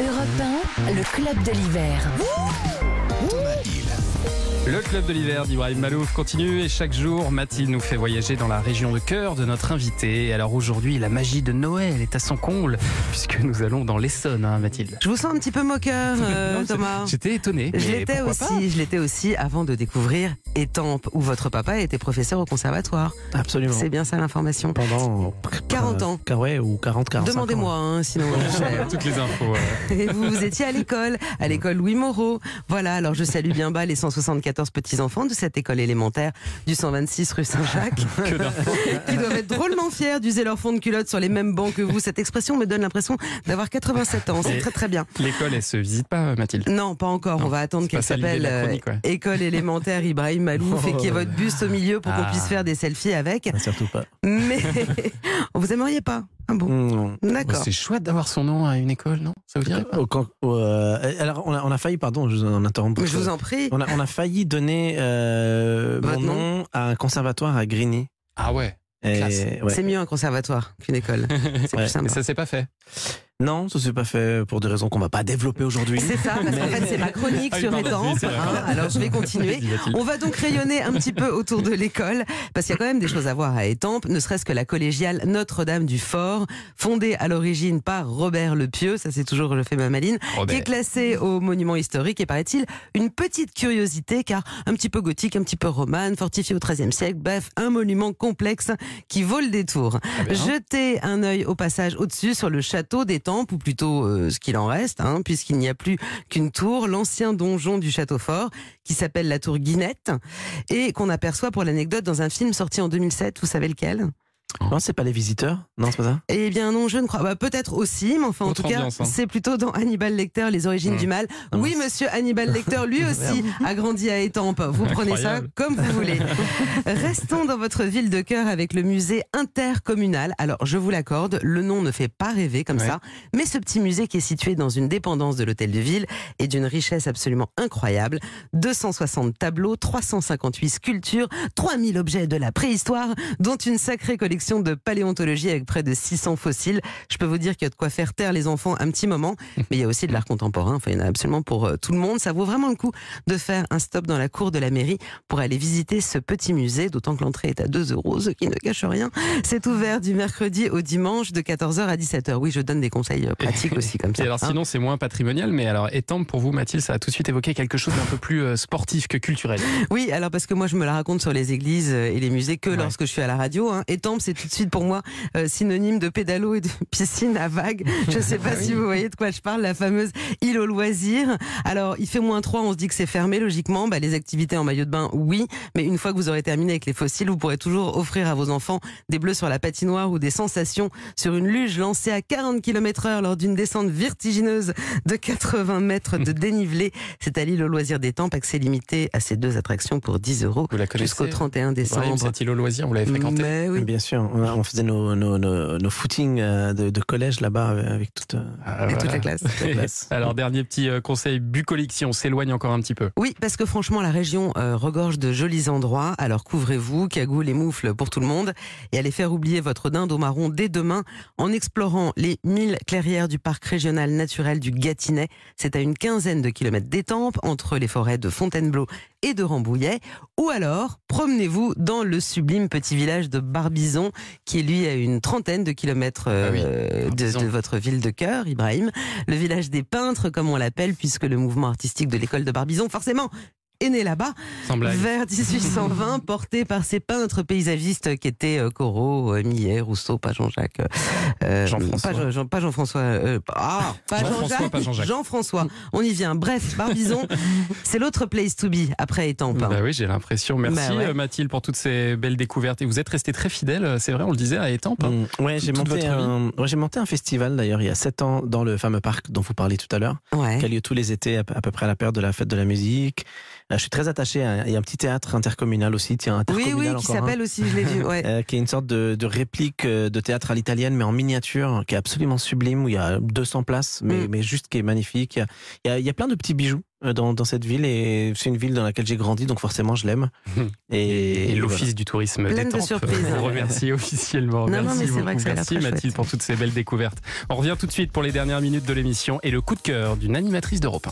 Europe 1, le club de l'hiver. Le club de l'hiver d'Ibrahim Malouf continue et chaque jour, Mathilde nous fait voyager dans la région de cœur de notre invité. Alors aujourd'hui, la magie de Noël est à son comble puisque nous allons dans l'Essonne, hein, Mathilde. Je vous sens un petit peu moqueur, euh, Non, Thomas. J'étais étonné. Je l'étais aussi, je l'étais aussi avant de découvrir Étampes, où votre papa était professeur au conservatoire. Absolument. C'est bien ça l'information. Pendant 40 ans. euh, ouais, ou 40, 45 Demandez-moi, hein, sinon. pas Toutes les infos. ouais. Et vous, vous étiez à l'école, à l'école Louis Moreau. Voilà, alors je salue bien bas les 174 petits-enfants de cette école élémentaire du 126 rue Saint-Jacques, Que d'infos. qui doivent être drôlement fiers d'user leur fond de culotte sur les mêmes bancs que vous. Cette expression me donne l'impression d'avoir 87 ans. C'est très très bien. L'école, elle se visite pas, Mathilde. Non, pas encore. Non, On va attendre qu'elle s'appelle euh, ouais. École élémentaire Ibrahim Malouf et qu'il y ait votre buste au milieu pour qu'on Ah. puisse faire des selfies avec. Ah, Surtout pas. Mais vous aimeriez pas Ah bon Non. D'accord. C'est chouette d'avoir son nom à une école, non? Ça vous dirait pas Au camp- au, euh, alors, on a, on a failli, pardon, je vous en interromps. Mais je vous en prie. on, a, on a failli donner euh, Votre mon nom à un conservatoire à Grigny. Ah ouais. Et, Classe. ouais. C'est mieux un conservatoire qu'une école. C'est Ouais. plus Mais sympa. ça s'est pas fait. Non, ça s'est pas fait pour des raisons qu'on va pas développer aujourd'hui. C'est ça, parce qu'en fait c'est ma chronique Ah sur vrai. hein, alors je vais continuer. On va donc rayonner un petit peu autour de l'école, parce qu'il y a quand même des choses à voir à Étampes, ne serait-ce que la collégiale Notre-Dame du Fort, fondée à l'origine par Robert le Pieux, ça c'est toujours je fais ma maline, qui est classée au monument historique et paraît-il une petite curiosité, car un petit peu gothique, un petit peu romane, fortifié au XIIIe siècle, bref, un monument complexe qui vaut le détour. Très bien. Jetez un œil au passage au-dessus sur le château d'Étampes, ou plutôt euh, ce qu'il en reste, hein, puisqu'il n'y a plus qu'une tour, l'ancien donjon du château fort, qui s'appelle la tour Guinette, et qu'on aperçoit pour l'anecdote dans un film sorti en 2007, vous savez lequel? Non, c'est pas les visiteurs Non, c'est pas ça Eh bien non, je ne crois pas. Peut-être aussi, mais enfin en tout cas, hein. c'est plutôt dans Hannibal Lecter, Les origines Mmh. du mal. Ah, oui, monsieur Hannibal Lecter, lui aussi, a grandi à Étampes. Vous prenez ça comme vous voulez. Restons dans votre ville de cœur avec le musée intercommunal. Alors, je vous l'accorde, le nom ne fait pas rêver comme Ouais. ça, mais ce petit musée qui est situé dans une dépendance de l'hôtel de ville est d'une richesse absolument incroyable. 260 tableaux, 358 sculptures, 3000 objets de la préhistoire, dont une sacrée collection de paléontologie avec près de 600 fossiles. Je peux vous dire qu'il y a de quoi faire taire les enfants un petit moment, mais il y a aussi de l'art contemporain. Enfin, il y en a absolument pour euh, tout le monde. Ça vaut vraiment le coup de faire un stop dans la cour de la mairie pour aller visiter ce petit musée, d'autant que l'entrée est à 2 euros, ce qui ne cache rien. C'est ouvert du mercredi au dimanche de 14h à 17h. Oui, je donne des conseils euh, pratiques aussi comme Et ça. alors hein. sinon c'est moins patrimonial, mais alors Étampes pour vous Mathilde, ça a tout de suite évoqué quelque chose d'un peu plus euh, sportif que culturel. Oui, alors parce que moi je me la raconte sur les églises et les musées que Ouais. lorsque je suis à la radio. Hein. Étampes, c'est tout de suite pour moi euh, synonyme de pédalo et de piscine à vagues. Je ne sais pas si vous voyez de quoi je parle, la fameuse île aux loisirs. Alors il fait moins 3, on se dit que c'est fermé logiquement. Bah, les activités en maillot de bain, oui, mais une fois que vous aurez terminé avec les fossiles, vous pourrez toujours offrir à vos enfants des bleus sur la patinoire ou des sensations sur une luge lancée à 40 km heure lors d'une descente vertigineuse de 80 mètres de dénivelé. C'est à l'île aux loisirs d'Étampes, accès limité à ces deux attractions pour 10 euros jusqu'au 31 Ibrahim, décembre. cet îlot loisir, vous l'avez fréquenté Mais oui. Bien sûr, on, faisait nos, nos, nos, nos footings euh, de, de collège là-bas avec- avec toute. euh, Ah, Et toute la classe. toute la classe. Alors dernier petit euh, conseil bucolique si on s'éloigne encore un petit peu. Oui, parce que franchement, la région euh, regorge de jolis endroits. Alors couvrez-vous, cagoule et moufles pour tout le monde. Et allez faire oublier votre dinde au marron dès demain en explorant les 1000 clairières du parc régional naturel du Gâtinais. C'est à une quinzaine de kilomètres d'étampes entre les forêts de Fontainebleau et de Rambouillet. Ou alors, promenez-vous dans le sublime petit village de Barbizon, qui lui a une trentaine de kilomètres euh, Ah oui, de, Barbizon. de votre ville de cœur, Ibrahim. Le village des peintres, comme on l'appelle, puisque le mouvement artistique de l'école de Barbizon, forcément, est né là-bas, vers 1820, porté par ces peintres paysagistes qui étaient euh, Corot, euh, Millet, Rousseau, pas Jean-Jacques. euh, Jean-François. Pas, Jean- pas Jean-François. euh, ah, pas Jean-Jacques. Jean-François. On y vient. Bref, Barbizon, c'est l'autre place to be après Étampes. Bah oui, j'ai l'impression. Merci Bah ouais. Mathilde pour toutes ces belles découvertes. Et vous êtes resté très fidèle, c'est vrai, on le disait à Étampes. hein. Mm. Ouais, j'ai monté, un, ouais, j'ai monté un festival d'ailleurs il y a 7 ans dans le fameux parc dont vous parliez tout à l'heure, Ouais. qui a lieu tous les étés à, peu- à peu près à la période de la fête de la musique. Je suis très attaché. À, il y a un petit théâtre intercommunal aussi, tiens, Oui, intercommunal oui, qui encore un. s'appelle aussi, je l'ai vu. Ouais. Euh, qui est une sorte de, de réplique euh, de théâtre à l'italienne, mais en miniature, qui est absolument sublime, où il y a 200 places, mais, Mm. mais juste qui est magnifique. Il y a, il y a, il y a plein de petits bijoux euh, dans, dans cette ville, et c'est une ville dans laquelle j'ai grandi, donc forcément je l'aime. Et, Et, l'Office du tourisme Plein de détente surprises. vous remercie officiellement. Non, non, Merci vrai que Merci Mathilde chouette. pour toutes ces belles découvertes. On revient tout de suite pour les dernières minutes de l'émission et le coup de cœur d'une animatrice d'Europe 1.